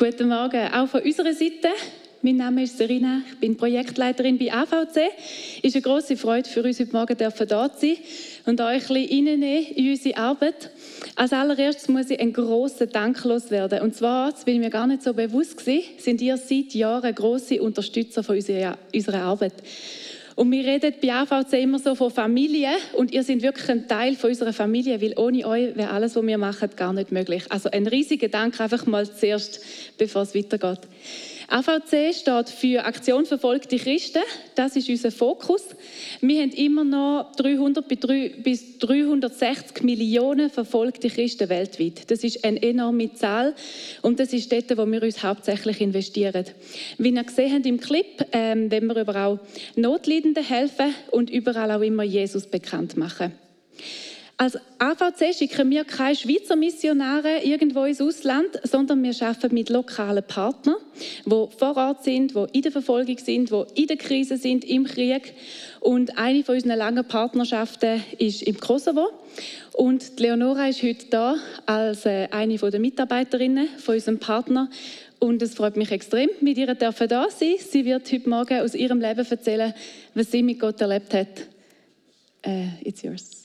Guten Morgen, auch von unserer Seite. Mein Name ist Serena, ich bin Projektleiterin bei AVC. Es ist eine große Freude für uns, heute Morgen hier zu sein und euch ein bisschen in unsere Arbeit. Als allererstes muss ich einen grossen Dank loswerden. Und zwar, das bin mir gar nicht so bewusst gewesen, sind ihr seit Jahren grosse Unterstützer von unserer Arbeit. Und wir reden bei AVC immer so von Familie und ihr seid wirklich ein Teil von unserer Familie, weil ohne euch wäre alles, was wir machen, gar nicht möglich. Also ein riesiger Dank einfach mal zuerst, bevor es weitergeht. AVC steht für Aktion verfolgte Christen. Das ist unser Fokus. Wir haben immer noch 300 bis 360 Millionen verfolgte Christen weltweit. Das ist eine enorme Zahl und das ist dort, wo wir uns hauptsächlich investieren. Wie ihr gesehen habt im Clip, ähm, wenn wir auch Notleidenden helfen und überall auch immer Jesus bekannt machen. Als AVC schicken wir keine Schweizer Missionare irgendwo ins Ausland, sondern wir arbeiten mit lokalen Partnern, die vor Ort sind, die in der Verfolgung sind, die in der Krise sind, im Krieg. Und eine von unseren langen Partnerschaften ist im Kosovo. Und Leonora ist heute da als äh, eine der Mitarbeiterinnen von unserem Partner. Und es freut mich extrem, mit ihr da zu sein. Sie wird heute Morgen aus ihrem Leben erzählen, was sie mit Gott erlebt hat. Uh, it's yours.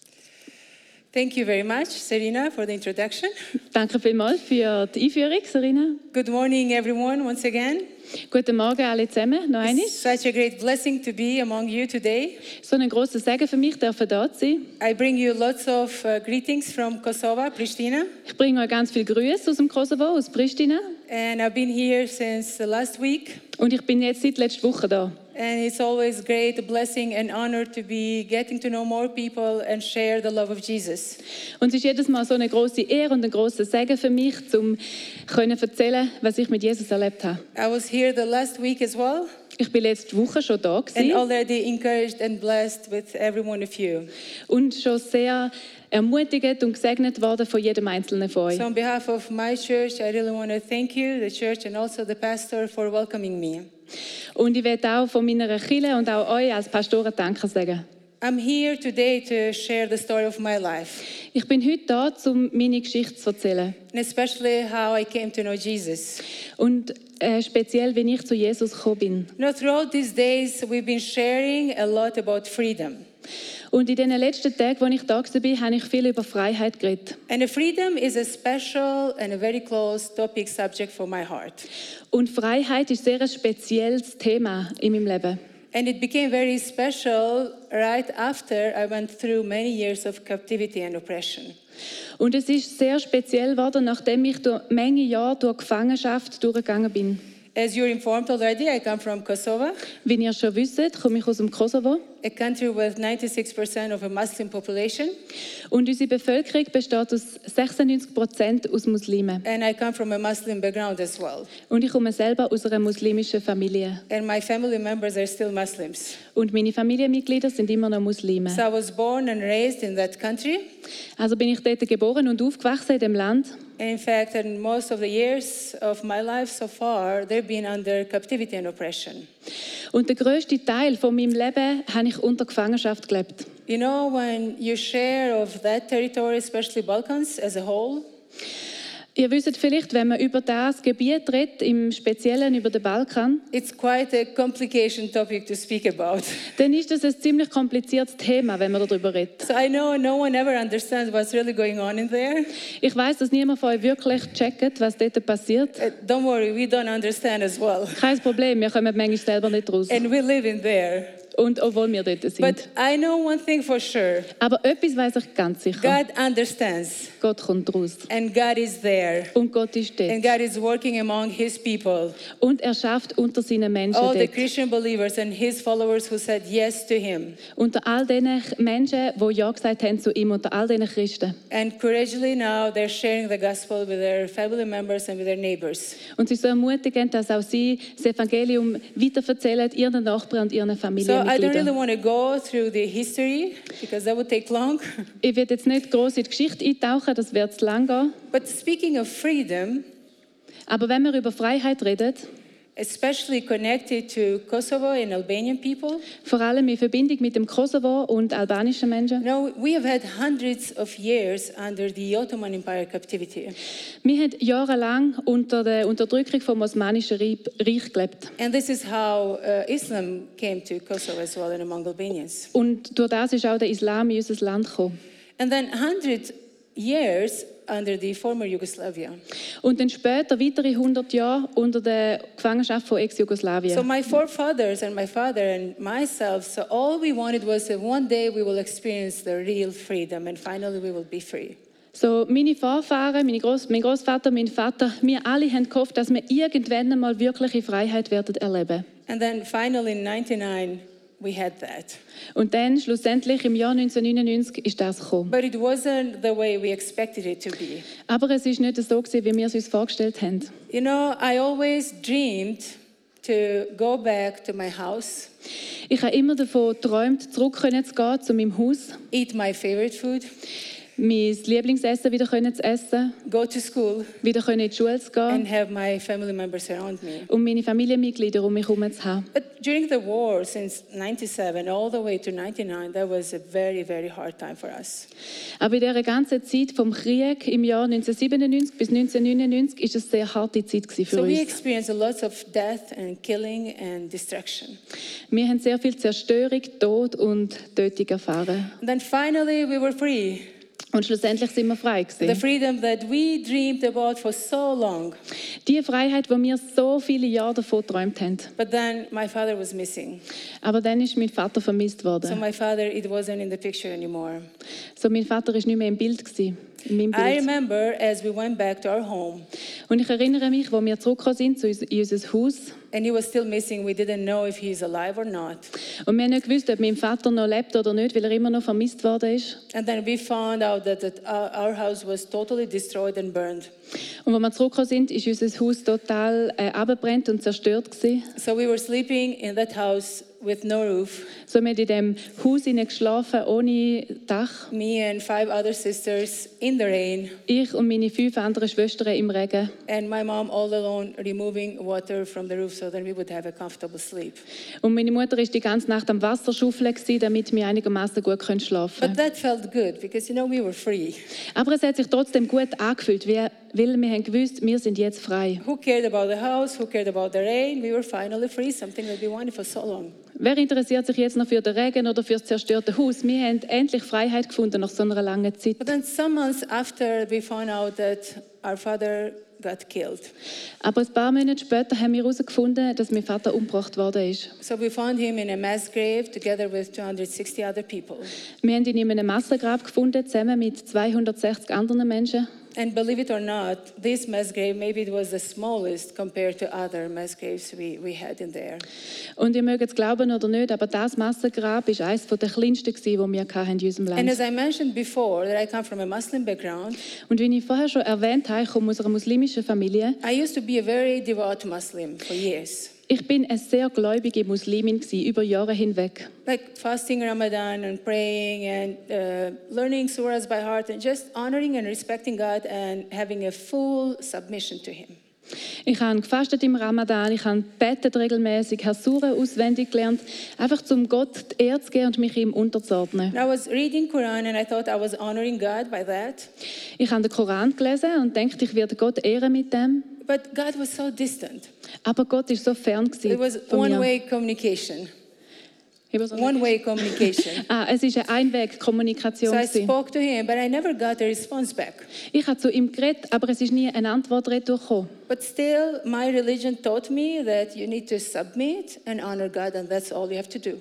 Thank you very much, Serena, for the introduction. Danke vielmals für die Einführung, Serena. Good morning, everyone, once again. Guten Morgen alle zusammen, noch einmal. Such a great blessing to be among you today. So ein großer Segen für mich, dürfen da zu sein. I bring you lots of uh, greetings from Kosovo, Pristina. Ich bringe euch ganz viele Grüße aus dem Kosovo, aus Pristina. And I've been here since last week. Und ich bin jetzt seit letzter Woche da. And it's always great, a blessing and honor to be getting to know more people and share the love of Jesus. Und es ist jedes Mal so eine große Ehre und ein großer Segen für mich, um können erzählen, was ich mit Jesus erlebt habe. I was here the last week as well. Ich bin letzte Woche schon da gewesen. And already encouraged and blessed with every one of you. Und schon sehr ermutigt und gesegnet worden von jedem einzelnen von euch. So on behalf of my church, I really want to thank you, the church and also the pastor for welcoming me. Und ich werde auch von meiner Kirche und auch euch als Pastoren Danke sagen. I'm here today to share the story of my life. Ich bin heute da, um meine Geschichte zu erzählen. And especially how I came to know Jesus. Und äh, speziell, wenn ich zu Jesus gekommen bin. You know, throughout these days, we've been sharing a lot about freedom. Und in den letzten Tagen, als ich da war, habe ich viel über Freiheit geredet. And freedom is a special and a very close topic subject for my heart. Und Freiheit ist sehr ein spezielles Thema in meinem Leben. And it became very special right after I went through many years of captivity and oppression. Und es ist sehr speziell geworden, nachdem ich durch Menge Jahre durch Gefangenschaft durchgegangen bin. As you're informed already, I come from Kosovo. Wie ihr schon wisst, komme ich aus dem Kosovo. A country with 96% of a Muslim population. Und unsere Bevölkerung besteht aus 96% aus Muslimen. And I come from a Muslim background as well. Und ich komme selber aus einer muslimischen Familie. And my family members are still Muslims. Und meine Familienmitglieder sind immer noch Muslime. So I was born and raised in that country. Also bin ich dort geboren und aufgewachsen in dem Land. In fact, in most of the years of my life so far, they've been under captivity and oppression. Und der größte Teil von meinem Leben habe ich unter Gefangenschaft gelebt. You know, when you share of that territory, especially Balkans as a whole. Ihr wisst vielleicht, wenn man über das Gebiet redet, im Speziellen über den Balkan, It's quite a complication topic to speak about. dann ist das ein ziemlich kompliziertes Thema, wenn man darüber redet. So I know no one ever understands what's really going on in there. Ich weiß, dass niemand von euch wirklich checkt, was dort passiert. Uh, don't worry, we don't understand as well. Kein Problem, wir kommen manchmal selber nicht raus. And we live in there. Und obwohl wir dort sind. But I know one thing for sure. Aber etwas weiß ich ganz sicher. God understands. Gott kommt raus. And God is there. Und Gott ist dort. And God is working among His people. Und er schafft unter seinen Menschen All the dort. Christian believers and His followers who said yes to Him. Unter all den Menschen, die Ja gesagt haben zu ihm, unter all diesen Christen. And courageously now they're sharing the gospel with their family members and with their neighbors. Und sie so ermutigend, dass auch sie das Evangelium weiterverzählen ihren Nachbarn und ihren So Familienmitgliedern. want to go through the history because that would take long. Ich werde jetzt nicht groß in die Geschichte eintauchen, das wird zu lang gehen. But speaking of freedom, Aber wenn wir über Freiheit reden, especially connected to Kosovo and Albanian people. vor allem in Verbindung mit dem Kosovo und albanischen Menschen. Know, we have had hundreds of years under the Ottoman Empire captivity. Wir haben jahrelang unter der Unterdrückung vom Osmanischen Reich gelebt. And this is how uh, Islam came to Kosovo as well and among Albanians. Und durch das ist auch der Islam in unser Land gekommen. And then 100 years under the former Yugoslavia. Und dann später weitere 100 Jahre unter der Gefangenschaft von So Ex-Jugoslawien. my forefathers and my father and myself, so all we wanted was that one day we will experience the real freedom and finally we will be free. So, meine Vorfahren, meine Groß, mein Großvater, mein Vater, wir alle haben gehofft, dass wir irgendwann einmal wirkliche Freiheit werden erleben. And then finally in 99 we had that. Und dann schlussendlich im Jahr 1999 ist das gekommen. But it wasn't the way we expected it to be. Aber es ist nicht so gewesen, wie wir es uns vorgestellt haben. You know, I always dreamed to go back to my house, Ich habe immer davon geträumt, zurück zu gehen zu meinem Haus, eat my favorite food, mein Lieblingsessen wieder können zu essen, go to school, wieder können in die Schule zu and gehen have my family members around me. und meine Familienmitglieder um mich herum zu haben. But during the war, since 97 all the way to 99, that was a very, very hard time for us. Aber in dieser ganzen Zeit vom Krieg im Jahr 1997 bis 1999 ist es eine sehr harte Zeit für So we uns. experienced a lot of death and killing and destruction. Wir haben sehr viel Zerstörung, Tod und Tötung erfahren. And then finally, we were free. Und schlussendlich sind wir frei The gewesen. freedom that we dreamed about for so long. Die Freiheit, wo wir so viele Jahre davon geträumt haben. But then my father was missing. Aber dann ist mein Vater vermisst So worden. my father, it wasn't in the picture anymore. So mein Vater ist nicht mehr im Bild gewesen, in meinem I Bild. remember as we went back to our home, Und ich erinnere mich, wo wir zurückgekommen sind zu uns, in unser Haus. and he was still missing. We didn't know if he's alive or not. Und wir haben nicht gewusst, ob mein Vater noch lebt oder nicht, weil er immer noch vermisst worden ist. And then we found out that, that our our house was totally destroyed and burned. Und als wir zurückgekommen sind, ist unser Haus total äh, abgebrannt und zerstört gewesen. So we were sleeping in that house with no roof. So wir in dem Haus geschlafen, ohne Dach. Me and five other sisters in the rain, Ich und meine fünf anderen Schwestern im Regen. and my mom all alone removing water from the roof so that we would have a comfortable sleep. Und meine Mutter ist die ganze Nacht am Wasser schaufeln, damit wir einigermaßen gut können schlafen But that felt good because, you know, we were free. Aber es hat sich trotzdem gut angefühlt, weil wir haben gewusst, wir sind jetzt frei. Who cared about the house? Who cared about the rain? We were finally free, something that we wanted for so long. Wer interessiert sich jetzt noch für den Regen oder für das zerstörte Haus? Wir haben endlich Freiheit gefunden nach so einer langen Zeit. But then, some months after, we found out that our father got killed. Aber ein paar Monate später haben wir herausgefunden, dass mein Vater umgebracht worden ist. So we found him in a mass grave together with 260 other people. Wir haben ihn in einem Massengrab gefunden, zusammen mit 260 anderen Menschen. And believe it or not, this mass grave, maybe it was the smallest compared to other mass graves we, we had in there. Und ihr mögt es glauben oder nicht, aber das Massengrab ist eines der kleinsten, gewesen, die wir hatten in unserem And as I mentioned before, that I come from a Muslim background, Und wie ich vorher schon erwähnt habe, ich komme aus einer muslimischen Familie. I used to be a very devout Muslim for years. Ich bin eine sehr gläubige Muslimin gewesen, über Jahre hinweg. Like fasting Ramadan and praying and uh, learning surahs by heart and just honoring and respecting God and having a full submission to Him. Ich habe gefastet im Ramadan, ich habe betet regelmäßig, habe Suren auswendig gelernt, einfach zum Gott die Ehre zu geben und mich ihm unterzuordnen. I was reading Quran and I thought I was honoring God by that. Ich habe den Koran gelesen und dachte, ich werde Gott ehren mit dem. But God was so distant. Aber Gott ist so fern It was von mir. one-way communication. War so- One-way communication. Ah, es ist eine So I gewesen. spoke to him, but I never got a response back. Ich habe zu ihm geredet, aber es ist nie eine Antwort durchgekommen. But still, my religion taught me that you need to submit and honor God, and that's all you have to do.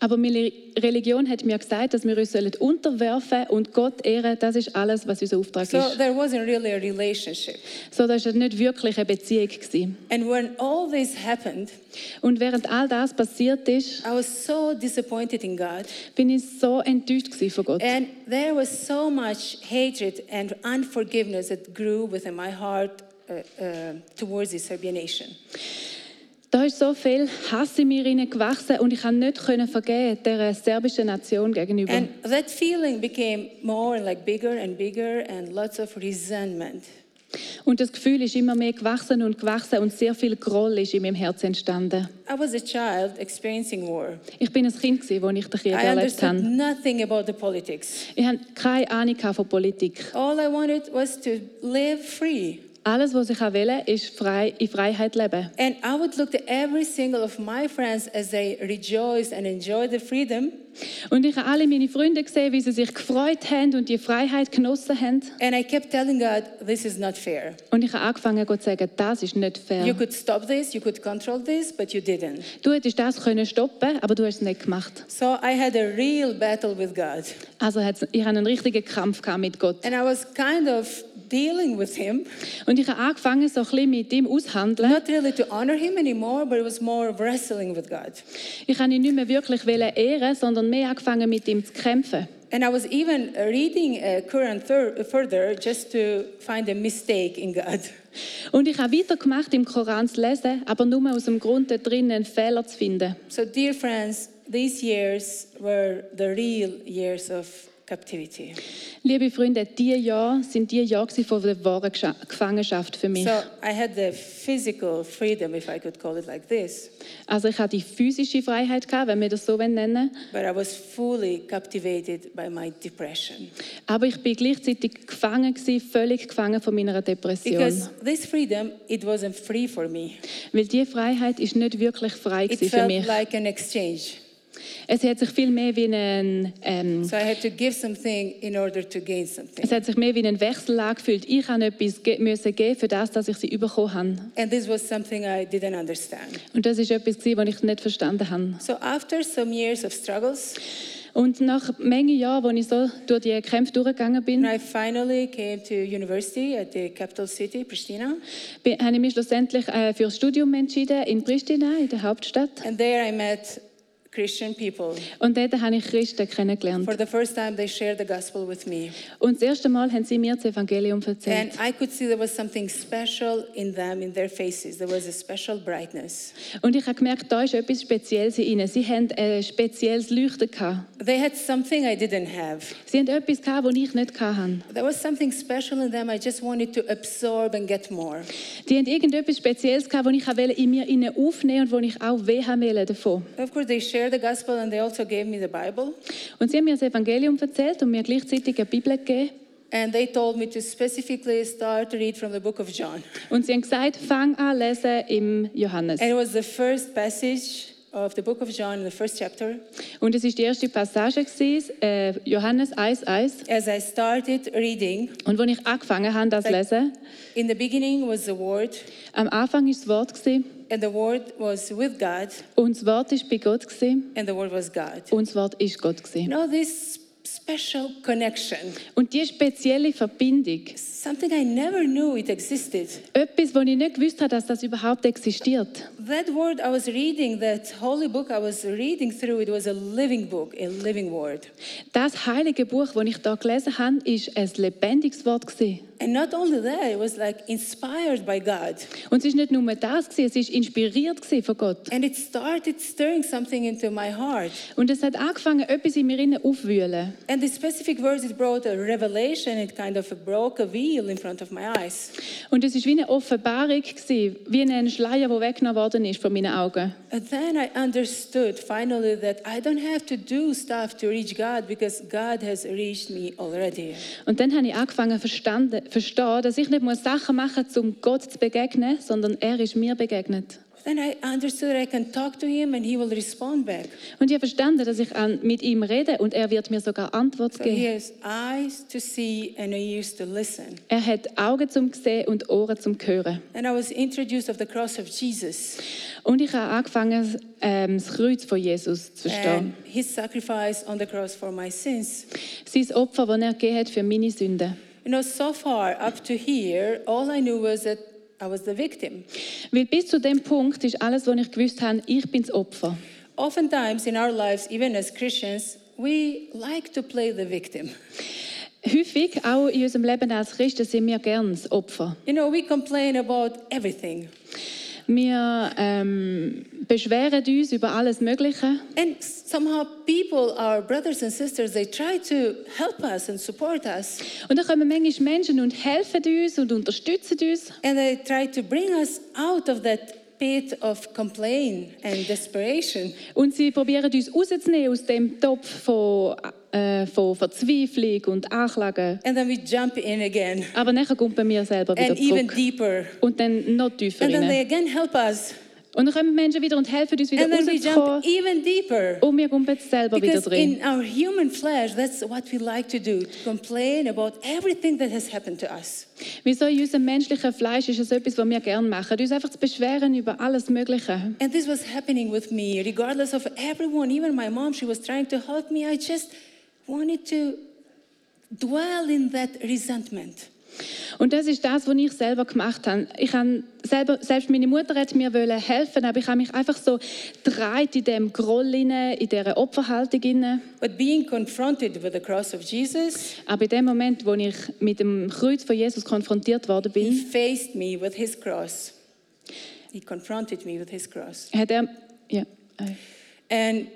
Aber meine Religion hat mir gesagt, dass wir uns sollen unterwerfen und Gott ehren. Das ist alles, was unser Auftrag So ist. there wasn't really a relationship. So, das war nicht wirklich eine Beziehung. Gewesen. And when all this happened, Und während all das passiert ist, I was so disappointed in God. bin ich so enttäuscht von Gott. And there was so much hatred and unforgiveness that grew within my heart uh, uh, towards the Serbian nation. Da ist so viel Hass in mir hineingewachsen und ich konnte nicht können vergeben der serbischen Nation gegenüber. And that feeling became more like bigger and bigger and lots of resentment. Und das Gefühl ist immer mehr gewachsen und gewachsen und sehr viel Groll ist in meinem Herzen entstanden. I was a child experiencing war. Ich bin ein Kind, gewesen, als ich den Krieg I erlebt habe. nothing about the politics. Ich hatte keine Ahnung von Politik. All I wanted was to live free. Alles, was ich wollte, ist frei, in Freiheit leben. And I would look at every single of my friends as they rejoiced and enjoyed the freedom. Und ich habe alle meine Freunde gesehen, wie sie sich gefreut haben und die Freiheit genossen haben. And I kept telling God, this is not fair. Und ich habe angefangen Gott zu sagen, das ist nicht You fair. could stop this, you could control this, but you didn't. Du hättest das können stoppen, aber du hast es nicht gemacht. So I had a real battle with God. Also ich hatte einen richtigen Kampf mit Gott. And I was kind of dealing with Him, Und ich habe angefangen, so ein bisschen mit ihm auszuhandeln. not really to honor Him anymore, but it was more of wrestling with God. Ich habe ihn nicht mehr wirklich ehren, sondern mehr angefangen, mit ihm zu kämpfen. And I was even reading uh, thir- further just to find a mistake in God. Und ich habe weitergemacht, im Koran zu lesen, aber nur aus dem Grund, da drinnen einen Fehler zu finden. So, dear friends, these years were the real years of captivity. Liebe Freunde, diese Jahre sind die Jahre von der wahren Gefangenschaft für mich. So, I had the physical freedom, if I could call it like this, Also ich hatte die physische Freiheit, gehabt, wenn wir das so nennen but I was fully captivated by my depression. aber ich bin gleichzeitig gefangen, gewesen, völlig gefangen von meiner Depression. Because this freedom, it wasn't free for me. Weil diese Freiheit ist nicht wirklich frei It für felt mich. like an exchange. Es hat sich viel mehr wie ein, ähm, So I had to give something in order to gain something. es hat sich mehr wie ein Wechsel angefühlt. Ich habe etwas ge müssen geben für das, dass ich sie bekommen habe. And this was something I didn't understand. Und das ist etwas, gewesen, was ich nicht verstanden habe. So after some years of struggles, Und nach Menge Jahren, wo ich so durch die Kämpfe durchgegangen bin, I finally came to university at the capital city, Pristina. bin habe ich mich schlussendlich äh, für das Studium entschieden in Pristina, in der Hauptstadt. And there I met Christian people. Und dort habe ich Christen kennengelernt. For the first time, they shared the gospel with me. Und das erste Mal haben sie mir das Evangelium And erzählt. I could see there was something special in them, in their faces. There was a special brightness. Und ich habe gemerkt, da ist etwas Spezielles in ihnen. Sie haben ein spezielles Leuchten gehabt. They had something I didn't have. Sie haben etwas gehabt, das ich nicht hatte. There was something special in them I just wanted to absorb and get more. Die haben irgendetwas Spezielles gehabt, das ich wollte in mir aufnehmen und wo ich auch weh haben wollte davon. Of course, they shared the gospel and they also gave me the Bible. Und sie haben mir das Evangelium erzählt und mir gleichzeitig eine Bibel gegeben. And they told me to specifically start to read from the book of John. Und sie haben gesagt, fang an lesen im Johannes. And it was the first passage of the book of John in the first chapter. Und es ist die erste Passage, gewesen, äh, Johannes 1,1. As I started reading, Und als ich angefangen habe, das zu lesen, in the beginning was the Word, am Anfang war das Wort gewesen, and the Word was with God, und das Wort war bei Gott gewesen, and the Word was God. und das Wort ist Gott You gewesen. know, this special connection, Und die spezielle Verbindung, something I never knew it existed. etwas, wo ich nicht gewusst habe, dass das überhaupt existiert. That word I was reading, that holy book I was reading through, it was a living book, a living word. Das heilige Buch, das ich da gelesen habe, ist ein lebendiges Wort gewesen. And not only that, it was like inspired by God. Und es ist nicht nur das gewesen, es ist inspiriert gewesen von Gott. And it started stirring something into my heart. Und es hat angefangen, etwas in mir innen aufzuwühlen. And the specific words, it brought a revelation. It kind of broke a veil in front of my eyes. Und es ist wie eine Offenbarung gewesen, wie ein Schleier, der weggenommen worden ist von meinen Augen. And then I understood finally that I don't have to do stuff to reach God because God has reached me already. Und dann habe ich angefangen verstanden, verstehen, dass ich nicht muss Sachen machen muss, um Gott zu begegnen, sondern er ist mir begegnet. Then I understood I can talk to Him and He will respond back. Und ich habe verstanden, dass ich an, mit ihm rede und er wird mir sogar Antwort So He geben. has eyes to see and ears to listen. Er hat Augen zum Sehen und Ohren zum Hören. And I was introduced of the cross of Jesus Und ich habe angefangen, ähm, das Kreuz von Jesus zu verstehen. and His sacrifice on the cross for my sins. Sein Opfer, das er gegeben hat für meine Sünden. You know, so far up to here, all I knew was that I was the victim. Weil bis zu dem Punkt ist alles, was ich gewusst habe, ich bin das Opfer. Oftentimes in our lives, even as Christians, we like to play the victim. Häufig, auch in unserem Leben als Christen, sind wir gern das Opfer. You know, we complain about everything. Wir ähm, beschweren uns über alles Mögliche. And somehow people, our brothers and sisters, they try to help us and support us. Und dann kommen manchmal Menschen und helfen uns und unterstützen uns. And they try to bring us out of that pit of complaint and desperation. Und sie probieren uns rauszunehmen aus dem Topf von, äh, von Verzweiflung und Anklagen. And then we jump in again Aber dann kommt bei mir selber wieder and even zurück. deeper. Und dann noch tiefer And then they again help us. Und dann kommen Menschen wieder und helfen uns wieder And then we rauszukommen. jump even deeper. Und wir kommen jetzt selber wieder Because drin. in our human flesh, that's what we like to do to complain about everything that has happened to us. Wieso in unserem menschlichen Fleisch ist es etwas, was wir gerne machen. Uns einfach zu beschweren über alles Mögliche. And this was happening with me, regardless of everyone, even my mom, she was trying to help me. I just wanted to dwell in that resentment. Und das ist das, was ich selber gemacht habe. Ich habe selber, selbst meine Mutter hat mir wollen helfen, aber ich habe mich einfach so gedreht in dem Groll, inne, in dieser Opferhaltung. inne. But being confronted with the cross of Jesus, Aber in dem Moment, wo ich mit dem Kreuz von Jesus konfrontiert worden he bin, faced me with his cross. He confronted me with his cross. hat er... Ja, äh, And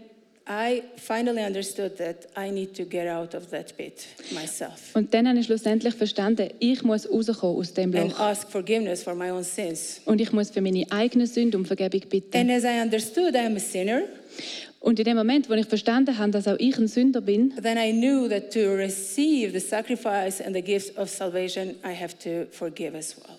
I finally understood that I need to get out of that pit myself und dann habe ich schlussendlich verstanden, ich muss rauskommen aus dem and Loch. ask forgiveness for my own sins. Und ich muss für meine eigene Sünde um Vergebung bitten. And as I understood I am a sinner, Und in dem Moment, wo ich verstanden habe, dass auch ich ein Sünder bin, then I knew that to receive the sacrifice and the gift of salvation, I have to forgive as well.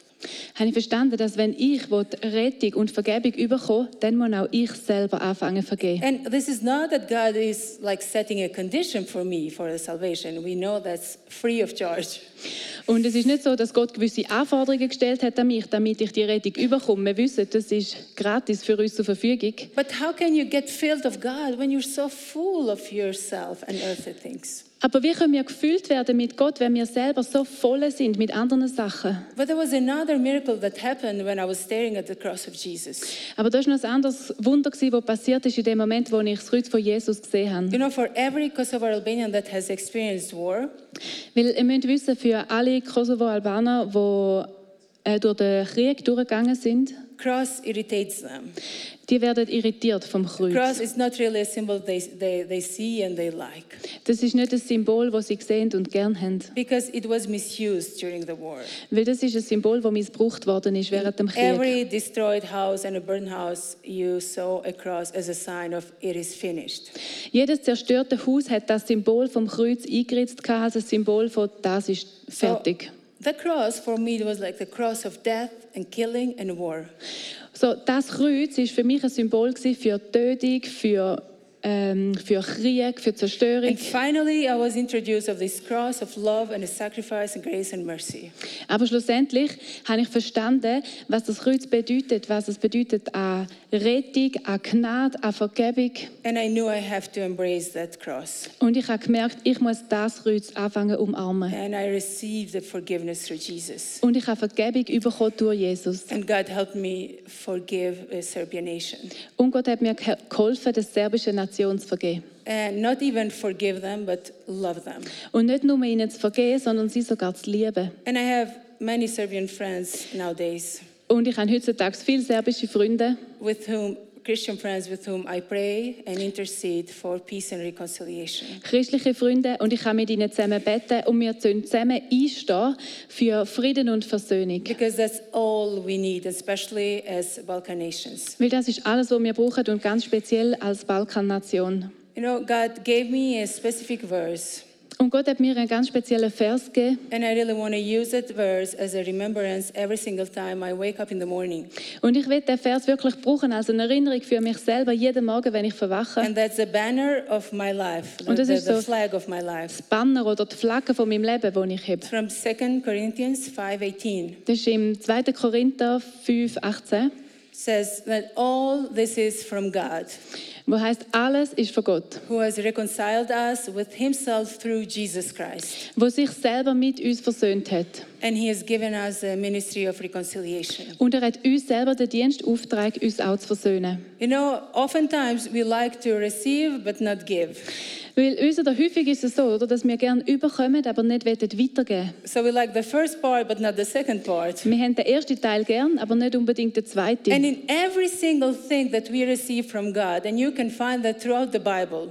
Habe ich verstanden, dass wenn ich Rettung und Vergebung überkomme, dann muss auch ich selber anfangen vergeben. And this is not that God is like setting a condition for me for the salvation. We know that's free of charge. Und es ist nicht so, dass Gott gewisse Anforderungen gestellt hat an mich, damit ich die Rettung überkomme. Wir wissen, das ist gratis für uns zur Verfügung. But how can you get filled of God when you're so full of yourself and earthly things? Aber wie können wir gefüllt werden mit Gott, wenn wir selber so voll sind mit anderen Sachen? But there was another miracle that happened when I was staring at the cross of Jesus. Aber das war noch ein anderes Wunder, das passiert ist in dem Moment, wo ich das Kreuz von Jesus gesehen habe. You know, for every Kosovo Albanian that has experienced war, Weil ihr müsst wissen, für alle Kosovo-Albaner, die äh, durch den Krieg durchgegangen sind, cross irritates them. die werden irritiert vom Kreuz. Cross is not really a symbol they, they, they see and they like Das ist nicht ein Symbol, das sie sehen und gern haben. because it was misused during the war. Weil das ist ein Symbol, das missbraucht worden ist während dem Krieg. Every destroyed house and a burned house, you saw a cross as a sign of it is finished. Jedes zerstörte Haus hat das Symbol vom Kreuz eingeritzt, also das Symbol von das ist fertig. The cross for me was like the cross of death and killing and war. So, das Kreuz ist für mich ein Symbol für Tötung, für, ähm, für Krieg, für Zerstörung. And finally, I was introduced of this cross of love and a sacrifice and grace and mercy. Aber schlussendlich habe ich verstanden, was das Kreuz bedeutet, was es bedeutet an Rettung, an Gnade, an Vergebung. And I knew I have to embrace that cross. Und ich habe gemerkt, ich muss das Kreuz anfangen umarmen. And I received the forgiveness through Jesus. Und ich habe Vergebung bekommen durch Jesus. And God helped me forgive a Serbian nation. Und Gott hat mir ge- geholfen, der serbischen Nation zu vergeben. And not even forgive them, but love them. Und nicht nur ihnen zu vergeben, sondern sie sogar zu lieben. And I have many Serbian friends nowadays Und ich habe heutzutage viele serbische Freunde, with whom, Christian friends with whom I pray and intercede for peace and reconciliation. christliche Freunde, und ich kann mit ihnen zusammen beten und wir sollen zusammen einstehen für Frieden und Versöhnung. Because that's all we need, especially as Balkan nations. Weil das ist alles, was wir brauchen und ganz speziell als Balkannation. You know, God gave me a specific verse, Und Gott hat mir einen ganz speziellen Vers gegeben. and I really want to use that verse as a remembrance every single time I wake up in the morning. Und ich will den Vers wirklich brauchen als eine Erinnerung für mich selber jeden Morgen, wenn ich verwache. And that's the banner of my life, the, Und das the, ist the so- flag of my life. Das Banner oder die Flagge von meinem Leben, das ich habe. From 2 Corinthians 5:18 Das ist im 2. Korinther 5, 18, says that all this is from God, wo heißt alles ist von Gott, who has reconciled us with himself through Jesus Christ. wo sich selber mit uns versöhnt hat. And he has given us a ministry of reconciliation. Und er hat uns selber den Dienstauftrag, uns auch zu versöhnen. You know, oftentimes we like to receive but not give. Weil uns oder häufig ist es so, oder, dass wir gerne überkommen, aber nicht weitergeben. So we like the first part, but not the second part. Wir haben den ersten Teil gern, aber nicht unbedingt den zweiten. And in every single thing that we receive from God, and you can find that throughout the Bible,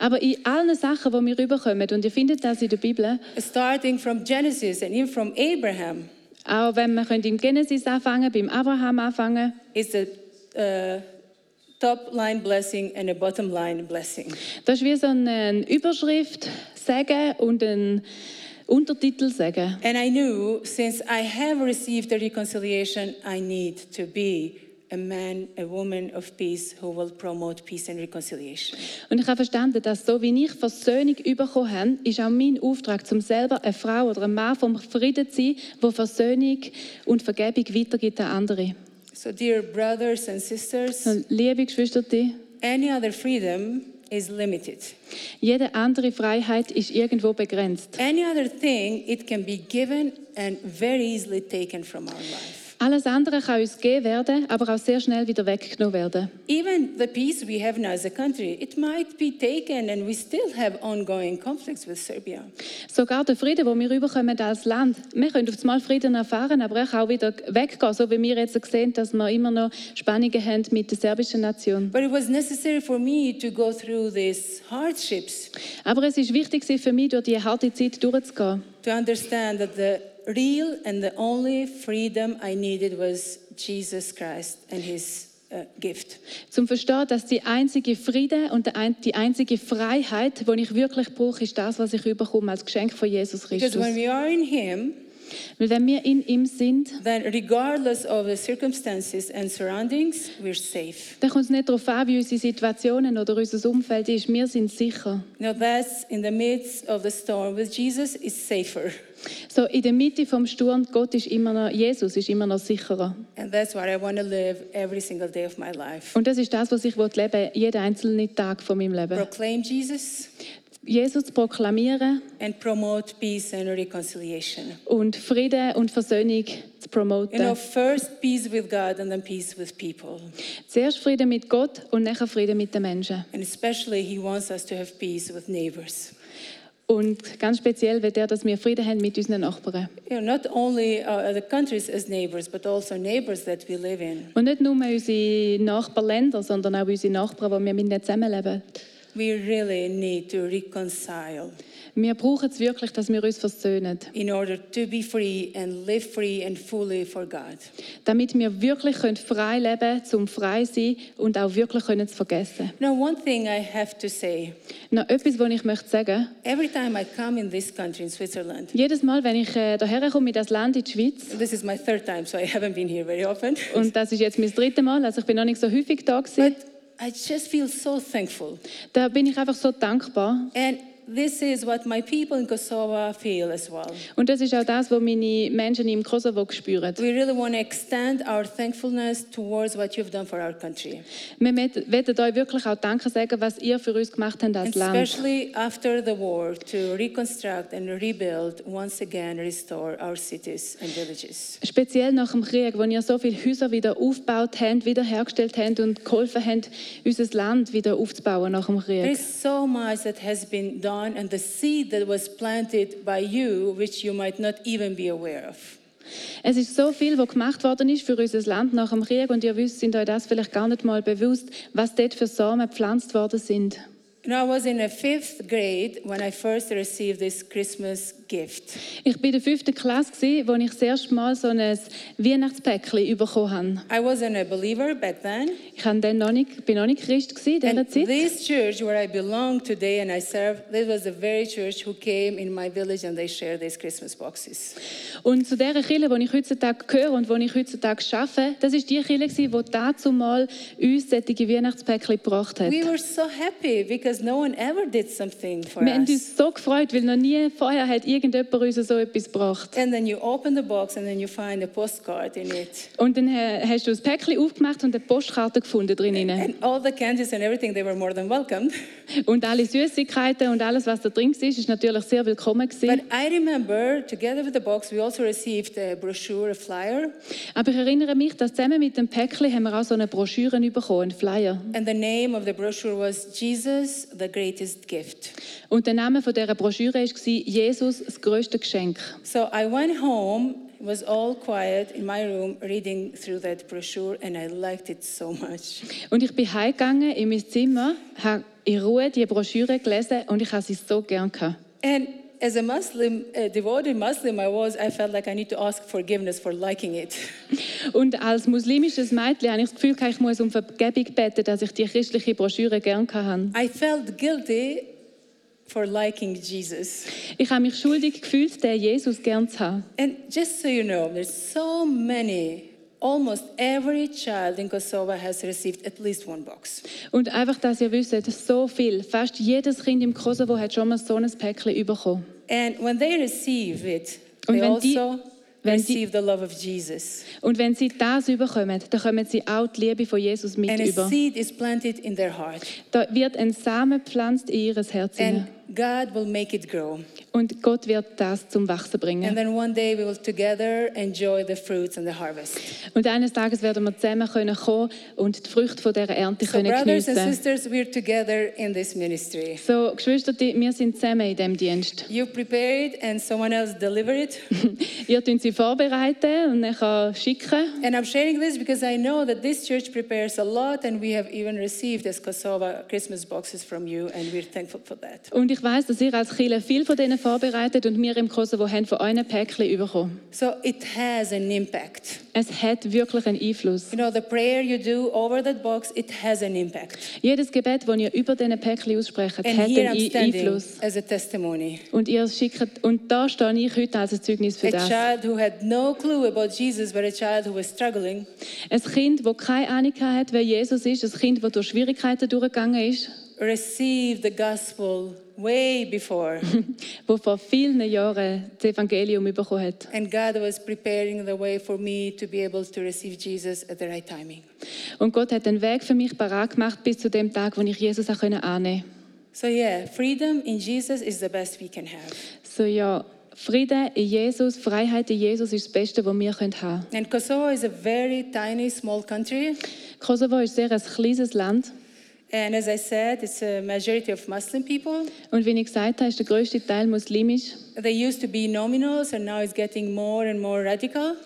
Aber in allen Sachen, die wir überkommen, und ihr findet das in der Bibel, starting from Genesis and even from Abraham, auch wenn wir im Genesis anfangen, beim Abraham anfangen, is a uh, top line blessing and a bottom line blessing. das ist wie so eine Überschrift sagen und ein Untertitel sagen. And I knew since I have received the reconciliation, I need to be a man, a woman of peace who will promote peace and reconciliation. Und ich habe verstanden, dass so wie ich Versöhnung bekommen habe, ist auch mein Auftrag, zum selber eine Frau oder ein Mann vom Frieden zu sein, der Versöhnung und Vergebung weitergibt an andere. So, dear brothers and sisters, So, liebe Geschwister, any other freedom is limited. jede andere Freiheit ist irgendwo begrenzt. Any other thing, it can be given and very easily taken from our life. Alles andere kann uns gegeben werden, aber auch sehr schnell wieder weggenommen werden. Even the peace we have now as a country, it might be taken, and we still have ongoing conflicts with Serbia. Sogar der Frieden, den wir überkommen als Land, wir können auf einmal Frieden erfahren, aber er kann auch wieder weggehen, so wie wir jetzt sehen, dass wir immer noch Spannungen haben mit der serbischen Nation. But it was necessary for me to go through these hardships Aber es ist wichtig für mich, durch diese harte Zeit durchzugehen. to understand that the real and the only freedom I needed was Jesus Christ and his uh, gift. Zum verstehen, dass die einzige Frieden und die einzige Freiheit, die ich wirklich brauche, ist das, was ich überkomme als Geschenk von Jesus Because Christus. when we are in him, Weil wenn wir in ihm sind, then regardless of the circumstances and surroundings, we're safe. dann kommt es nicht darauf an, wie unsere Situationen oder unser Umfeld ist. Wir sind sicher. Now that's in the midst of the storm with Jesus is safer. So in der Mitte vom Sturm, Gott ist immer noch, Jesus ist immer noch sicherer. And that's what I want to live every single day of my life. Und das ist das, was ich leben will, jeden einzelnen Tag von meinem Leben. Proclaim Jesus Jesus proklamieren and promote peace and reconciliation. und Frieden und Versöhnung zu You promoten. know, first peace with God and then peace with people. Zuerst Frieden mit Gott und nachher Frieden mit den Menschen. And especially, He wants us to have peace with neighbors. Und ganz speziell will er, dass wir Frieden haben mit unseren Nachbarn. You know, not only uh, the countries as neighbors, but also neighbors that we live in. Und nicht nur unsere Nachbarländer, sondern auch unsere Nachbarn, die wir mit ihnen zusammenleben. We really need to reconcile Wir brauchen es wirklich, dass wir uns versöhnen, in order to be free and live free and fully for God. damit wir wirklich können frei leben können, zum frei sein und auch wirklich können zu vergessen. Now, one thing I have to say Noch etwas, was ich möchte sagen. every time I come in this country, in Switzerland, Jedes Mal, wenn ich äh, daher komme in das Land, in die Schweiz, this is my third time, so I haven't been here very often, und das ist jetzt mein drittes Mal, also ich bin noch nicht so häufig da gewesen, but I just feel so thankful. da bin ich einfach so dankbar. And this is what my people in Kosovo feel as well. Und das ist auch das, was meine Menschen im Kosovo spüren. We really want to extend our thankfulness towards what you've done for our country. Wir möchten euch wirklich auch Danke sagen, was ihr für uns gemacht habt als And Land. especially after the war, to reconstruct and rebuild, once again restore our cities and villages. Speziell nach dem Krieg, wo ihr so viele Häuser wieder aufgebaut habt, wiederhergestellt habt und geholfen habt, unser Land wieder aufzubauen nach dem There Krieg. is so much that has been done, and the seed that was planted by you, which you might not even be aware of. Es ist so viel, was gemacht worden ist für unser Land nach dem Krieg und ihr wisst, sind euch das vielleicht gar nicht mal bewusst, was dort für Samen gepflanzt worden sind. You know, I was in a fifth grade when I first received this Christmas gift. Ich war in der fünften Klasse, wo ich das erste Mal so ein Weihnachtspäckchen bekommen habe. I wasn't a believer back then. Ich war dann noch nicht, bin noch nicht Christ in dieser Zeit. this church where I belong today and I serve, this was the very church who came in my village and they shared these Christmas boxes. Und zu dieser Kirche, die ich heutzutage gehöre und die ich heutzutage arbeite, das war die Kirche, die dazu mal uns solche Weihnachtspäckchen gebracht hat. We were so happy because no one ever did something for Wir haben uns so gefreut, weil noch nie vorher hat irgendjemand uns so etwas gebracht. And then you open the box and then you find a postcard in it. Und dann hast du das Päckchen aufgemacht und eine Postkarte gefunden drinnen. And all the candies and everything, they were more than welcome. Und alle Süßigkeiten und alles, was da drin war, ist natürlich sehr willkommen But gewesen. I remember, together with the box, we also received a brochure, a flyer, Aber ich erinnere mich, dass zusammen mit dem Päckchen haben wir auch so eine Broschüre bekommen, einen Flyer. and the name of the brochure was Jesus Jesus, the greatest gift. Und der Name von dieser Broschüre war Jesus, das größte Geschenk. So I went home, it was all quiet in my room, reading through that brochure, and I liked it so much. Und ich bin heimgegangen in mein Zimmer, habe in Ruhe die Broschüre gelesen und ich habe sie so gern gehabt. And as a Muslim, a devoted Muslim I was, I felt like I need to ask forgiveness for liking it. Und als muslimisches Mädchen habe ich das Gefühl, ich muss um Vergebung beten, dass ich die christliche Broschüre gern habe. I felt guilty for liking Jesus. Ich habe mich schuldig gefühlt, den Jesus gern zu haben. And just so you know, there's so many, almost every child in Kosovo has received at least one box. Und einfach, dass ihr wisst, so viel, fast jedes Kind im Kosovo hat schon mal so ein Päckchen bekommen. And when they receive it, Und they wenn die- also wenn die- receive the love of Jesus. Und wenn sie das überkommen, dann kommen sie auch die Liebe von Jesus mit And a über. seed is planted in their heart. Da wird ein Samen gepflanzt in ihr Herz. And. God will make it grow. Und Gott wird das zum Wachsen And then one day we will together enjoy the fruits and the harvest. Und eines Tages werden wir zusammen können kommen und die Früchte von dieser Ernte So, können brothers and sisters, we're together in this ministry. So, Geschwister, wir sind zusammen in diesem Dienst. You prepare it and someone else deliver it. Ihr tun sie vorbereiten und nachher schicken. And I'm sharing this because I know that this church prepares a lot, and we have even received as Kosovo Christmas boxes from you, and we're thankful for that. Und ich weiß, dass ihr als Kirche viel von denen vorbereitet und wir im Kosovo haben von euch ein Päckchen bekommen. So it has an impact. Es hat wirklich einen Einfluss. You know, the prayer you do over that box, it has an impact. Jedes Gebet, das ihr über diesen Päckchen aussprecht, hat einen I'm Einfluss. as a testimony. Und ihr schickt, und da stehe ich heute als ein Zeugnis für A das. child who had no clue about Jesus, but a child who was struggling, Ein Kind, das keine Ahnung hat, wer Jesus ist, ein Kind, das durch Schwierigkeiten durchgegangen ist, received the gospel way before. das vor vielen Jahren das Evangelium bekommen hat. and God was preparing the way for me to be able to receive Jesus at the right timing. Und Gott hat den Weg für mich parat gemacht bis zu dem Tag, wo ich Jesus auch annehmen konnte. So, yeah, freedom in Jesus is the best we can have. So ja, Frieden in Jesus, Freiheit in Jesus ist das Beste, was wir haben können. And Kosovo is a very tiny, small country. Kosovo ist sehr ein kleines Land. And as I said, it's a majority of Muslim people. Und wie ich gesagt habe, ist der größte Teil muslimisch. They used to be nominal, and now it's getting more and more radical.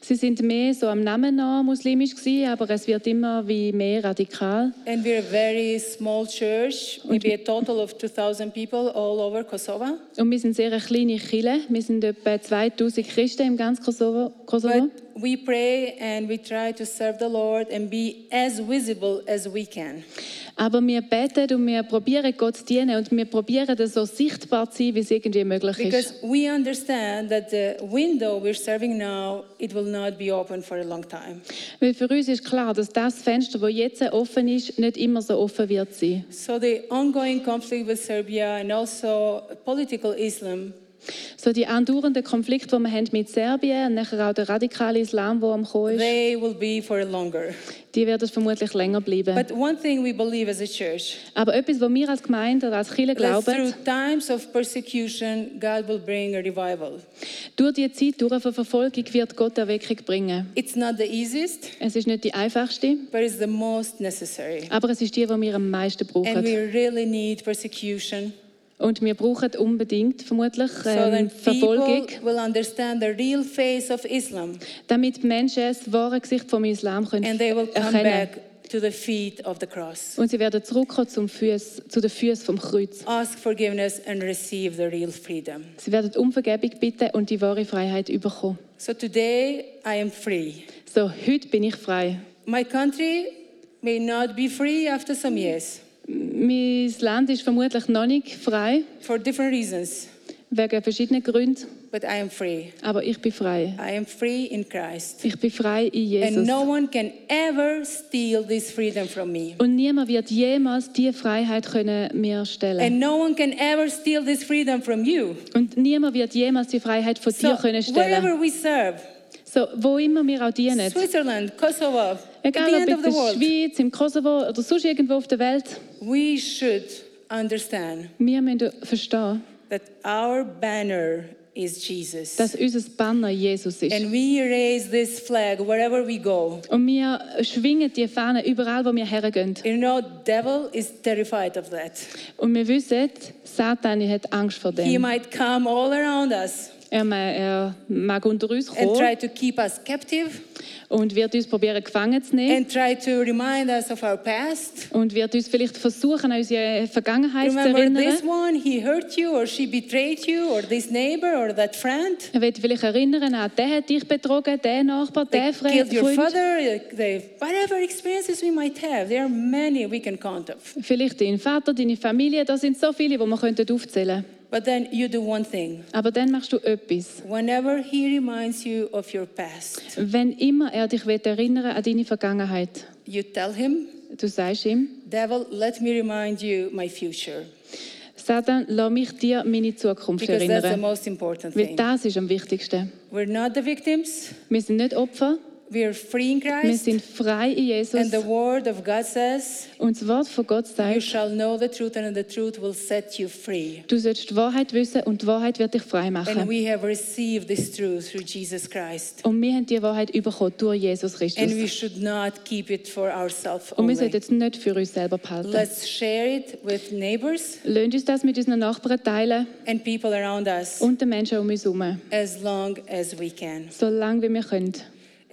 Sie sind mehr so am Namen nach muslimisch gewesen, aber es wird immer wie mehr radikal. And we're a very small church, maybe a total of 2,000 people all over Kosovo. Und wir sind sehr eine kleine Kirche. Wir sind etwa 2000 Christen im ganzen Kosovo. Kosovo. But we pray and we try to serve the Lord and be as visible as we can. Aber wir beten und wir probieren Gott zu dienen und wir probieren das so sichtbar zu sein, wie es irgendwie möglich ist. Because we understand that the window we're serving now, it will not be open for a long time. Weil für uns ist klar, dass das Fenster, das jetzt offen ist, nicht immer so offen wird sein. So the ongoing conflict with Serbia and also political Islam, So die andauernden Konflikte, die wir haben mit Serbien und nachher auch der radikale Islam, der am Kommen ist, they will be for longer. Die werden vermutlich länger bleiben. But one thing we believe as a church, Aber etwas, was wir als Gemeinde oder als Kirche that glauben, through times of persecution, God will bring a revival. durch die Zeit, durch eine Verfolgung wird Gott Erweckung bringen. It's not the easiest, Es ist nicht die einfachste, but it's the most necessary. aber es ist die, die wir am meisten And brauchen. we really need persecution Und wir brauchen unbedingt vermutlich so ähm, people Verfolgung, will understand the real face of Islam damit die Menschen das wahre Gesicht vom Islam können and they will come erkennen back to the feet of the cross. Und sie werden zurückkommen zum Fuß, zu den Füßen vom Kreuz. Ask forgiveness and receive the real freedom. Sie werden um Vergebung bitten und die wahre Freiheit bekommen. So today I am free. So, heute bin ich frei. My country may not be free after some years Mein Land ist vermutlich noch nicht frei, for different reasons, wegen verschiedenen Gründen, but I am free. aber ich bin frei. I am free in Christ. Ich bin frei in And Jesus. no one can ever steal this freedom from me. Und niemand wird jemals diese Freiheit können mir stellen. And no one can ever steal this freedom from you. Und niemand wird jemals die Freiheit von So dir können stellen. wherever we serve, So, wo immer wir auch dienen. Switzerland, Kosovo, the Egal ob in der world, Schweiz, im Kosovo oder sonst irgendwo auf der Welt. we should understand Wir müssen verstehen, that our banner is Jesus. dass unser Banner Jesus ist. And we raise this flag wherever we go. Und wir schwingen die Fahne überall, wo wir hergehen. You know, the devil is terrified of that. Und wir wissen, Satan hat Angst vor He might come all around us Er, er mag unter uns and kommen try to keep us captive und wird uns probieren, gefangen zu nehmen. and try to remind us of our past. Und wird uns vielleicht versuchen, an unsere Vergangenheit zu Remember erinnern. this one, he hurt you or she betrayed you or this neighbor or that friend. Er wird vielleicht erinnern an, der hat dich betrogen, der Nachbar, They der Fre- killed your father, they, whatever experiences we might have. There are many we can count of. Vielleicht dein Vater, deine Familie, da sind so viele, die wir könnten aufzählen könnten. But then you do one thing. Aber dann machst du etwas. Whenever he reminds you of your past, Wenn immer er dich will erinnern an deine Vergangenheit, you tell him, du sagst ihm, Devil, let me remind you my future. Satan, lass mich dir meine Zukunft Because that's the erinnern. most important Weil thing. das ist am wichtigsten. We're not the victims, Wir sind nicht Opfer, we are free in wir Christ. sind frei in Jesus. And the word of God says, Und das Wort von Gott You sagt, shall know the truth, and the truth will set you free. du sollst die Wahrheit wissen und die Wahrheit wird dich frei And machen. we have received this truth through Jesus Christ. Und wir haben die Wahrheit bekommen durch Jesus And we Christus. should not keep it for ourselves Und wir only. sollten es nicht für uns selber behalten. Let's share it with neighbors Lasst uns das mit unseren Nachbarn teilen and people around us und den Menschen um uns herum, as long as we can. so lange wie wir können.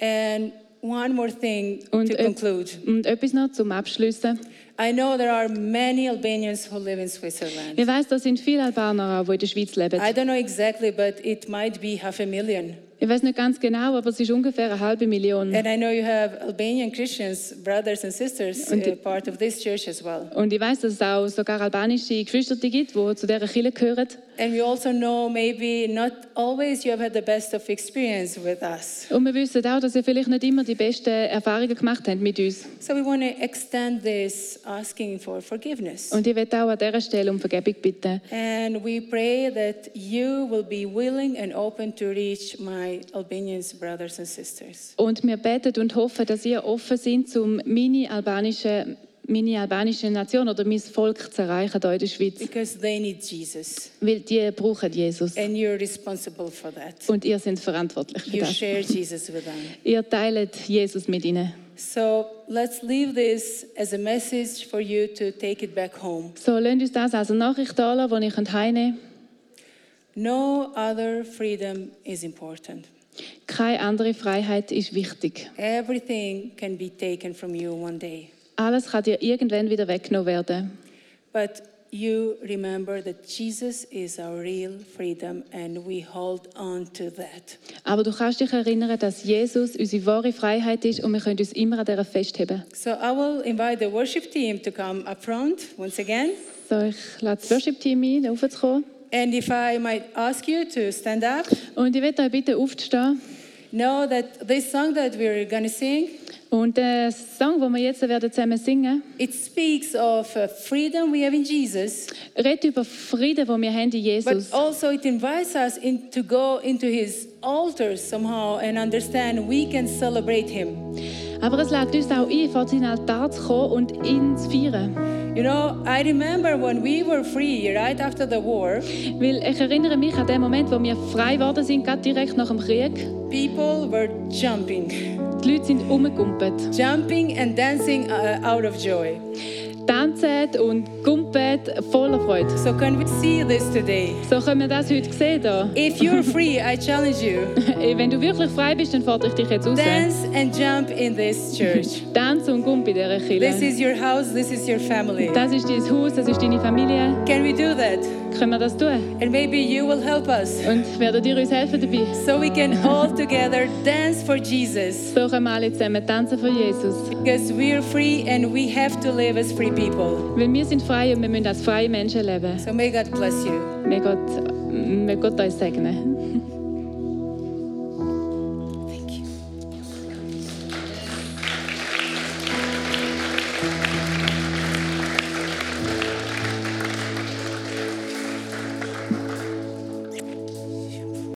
And one more thing Und, to conclude. und etwas noch zum Abschließen. I know there are many Albanians who live in Switzerland. Ich weiß, da sind viele Albaner die in der Schweiz leben. I don't know exactly, but it might be half a million. Ich weiß nicht ganz genau, aber es ist ungefähr eine halbe Million. And I know you have Albanian Christians, brothers and sisters, Und- uh, part of this church as well. Und ich weiß, dass es auch sogar albanische Geschwister gibt, die zu dieser Kirche gehören. And we also know maybe not always you have had the best of experience with us. Und wir wissen auch, dass ihr vielleicht nicht immer die besten Erfahrungen gemacht habt mit uns. So we want to extend this asking for forgiveness. Und ich werde auch an dieser Stelle um Vergebung bitten. And we pray that you will be willing and open to reach my Albanian brothers and sisters. Und wir beten und hoffen, dass ihr offen seid, um meine albanische, meine albanische Nation oder mein Volk zu erreichen hier in der Schweiz. Because they need Jesus. Weil die brauchen Jesus. And you're responsible for that. Und ihr seid verantwortlich für You das. share Jesus with them. Ihr teilt Jesus mit ihnen. So let's leave this as a message for you to take it back home. So, lasst uns das als eine Nachricht da, die ich heimnehmen kann. No other freedom is important. Keine andere Freiheit ist wichtig. Everything can be taken from you one day. Alles kann dir irgendwann wieder weggenommen werden. But you remember that Jesus is our real freedom and we hold on to that. Aber du kannst dich erinnern, dass Jesus unsere wahre Freiheit ist und wir können uns immer an dieser festheben. So I will invite the worship team to come up front once again. So, ich lade das Worship-Team ein, raufzukommen. And if I might ask you to stand up, Und ich möchte euch bitten, aufzustehen. know that this song that we're going to sing, Und der Song, den wir jetzt werden zusammen singen it speaks of uh, freedom we have in Jesus, redet über Frieden, den wir haben in but Jesus. also it invites us in, to go into his altar somehow and understand we can celebrate him. Aber es lädt uns auch ein, vor seinen Altar zu kommen und ihn zu feiern. You know, I remember when we were free right after the war, Weil ich erinnere mich an den Moment, wo wir frei geworden sind, gerade direkt nach dem Krieg. people were jumping, Die Leute sind umgekumpelt, jumping and dancing uh, out of joy. Tanzen und gumpet voller Freude. So can we see this today? So können wir das heute sehen. Hier. If you're free, I challenge you. Wenn du wirklich frei bist, dann fordere ich dich jetzt raus. Dance and jump in this church. Tanze und gump in dieser This Kirche. is your house, this is your family. Das ist dein Haus, das ist deine Familie. Can we do that? Können wir das tun? And maybe you will help us Und werden ihr uns helfen dabei? so we can all together dance for Jesus. So können wir alle zusammen tanzen für Jesus. Because we are free and we have to live as free people. Weil wir sind frei und wir müssen als freie Menschen leben. So may God bless you. May Gott, may Gott euch segnen.